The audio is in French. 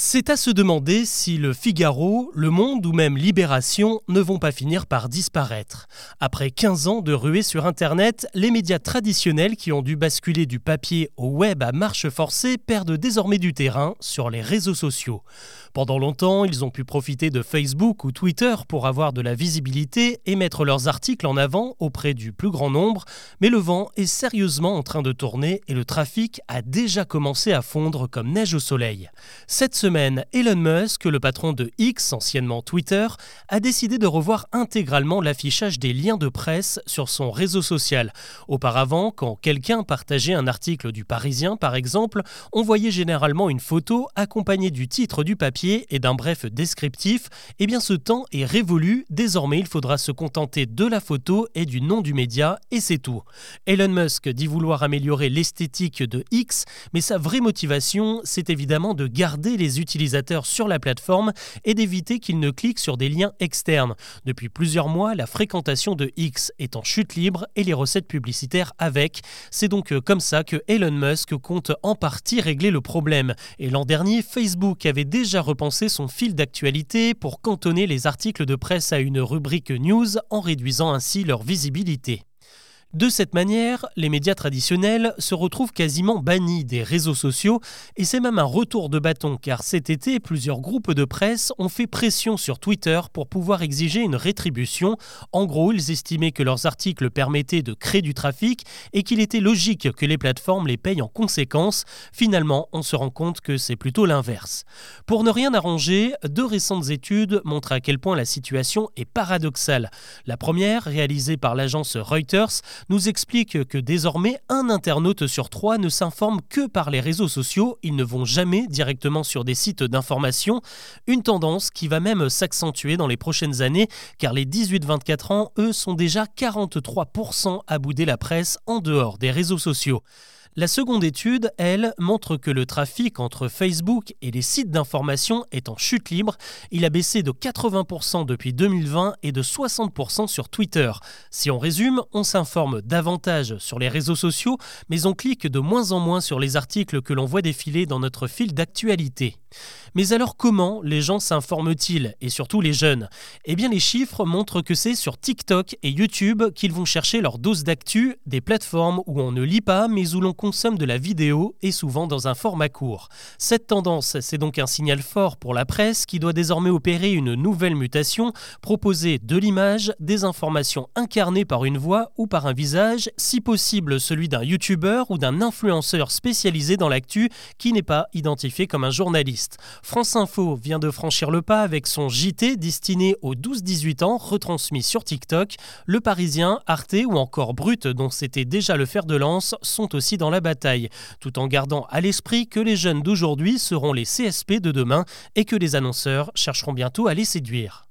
C'est à se demander si le Figaro, Le Monde ou même Libération ne vont pas finir par disparaître. Après 15 ans de ruée sur Internet, les médias traditionnels qui ont dû basculer du papier au web à marche forcée perdent désormais du terrain sur les réseaux sociaux. Pendant longtemps, ils ont pu profiter de Facebook ou Twitter pour avoir de la visibilité et mettre leurs articles en avant auprès du plus grand nombre, mais le vent est sérieusement en train de tourner et le trafic a déjà commencé à fondre comme neige au soleil. Elon Musk, le patron de X, anciennement Twitter, a décidé de revoir intégralement l'affichage des liens de presse sur son réseau social. Auparavant, quand quelqu'un partageait un article du Parisien, par exemple, on voyait généralement une photo accompagnée du titre du papier et d'un bref descriptif. Eh bien, ce temps est révolu. Désormais, il faudra se contenter de la photo et du nom du média, et c'est tout. Elon Musk dit vouloir améliorer l'esthétique de X, mais sa vraie motivation, c'est évidemment de garder les utilisateurs sur la plateforme et d'éviter qu'ils ne cliquent sur des liens externes. Depuis plusieurs mois, la fréquentation de X est en chute libre et les recettes publicitaires avec. C'est donc euh, comme ça que Elon Musk compte en partie régler le problème. Et l'an dernier, Facebook avait déjà repensé son fil d'actualité pour cantonner les articles de presse à une rubrique news en réduisant ainsi leur visibilité. De cette manière, les médias traditionnels se retrouvent quasiment bannis des réseaux sociaux et c'est même un retour de bâton car cet été, plusieurs groupes de presse ont fait pression sur Twitter pour pouvoir exiger une rétribution. En gros, ils estimaient que leurs articles permettaient de créer du trafic et qu'il était logique que les plateformes les payent en conséquence. Finalement, on se rend compte que c'est plutôt l'inverse. Pour ne rien arranger, deux récentes études montrent à quel point la situation est paradoxale. La première, réalisée par l'agence Reuters, nous explique que désormais un internaute sur trois ne s'informe que par les réseaux sociaux, ils ne vont jamais directement sur des sites d'information, une tendance qui va même s'accentuer dans les prochaines années car les 18-24 ans, eux, sont déjà 43% à bouder la presse en dehors des réseaux sociaux. La seconde étude, elle, montre que le trafic entre Facebook et les sites d'information est en chute libre. Il a baissé de 80% depuis 2020 et de 60% sur Twitter. Si on résume, on s'informe davantage sur les réseaux sociaux, mais on clique de moins en moins sur les articles que l'on voit défiler dans notre fil d'actualité. Mais alors comment les gens s'informent-ils, et surtout les jeunes? Eh bien les chiffres montrent que c'est sur TikTok et YouTube qu'ils vont chercher leur dose d'actu, des plateformes où on ne lit pas mais où l'on consomme de la vidéo et souvent dans un format court. Cette tendance, c'est donc un signal fort pour la presse qui doit désormais opérer une nouvelle mutation, proposer de l'image, des informations incarnées par une voix ou par un visage, si possible celui d'un YouTuber ou d'un influenceur spécialisé dans l'actu qui n'est pas identifié comme un journaliste. France Info vient de franchir le pas avec son JT destiné aux 12-18 ans, retransmis sur TikTok. Le Parisien, Arte ou encore Brut, dont c'était déjà le fer de lance, sont aussi dans bataille, tout en gardant à l'esprit que les jeunes d'aujourd'hui seront les CSP de demain et que les annonceurs chercheront bientôt à les séduire.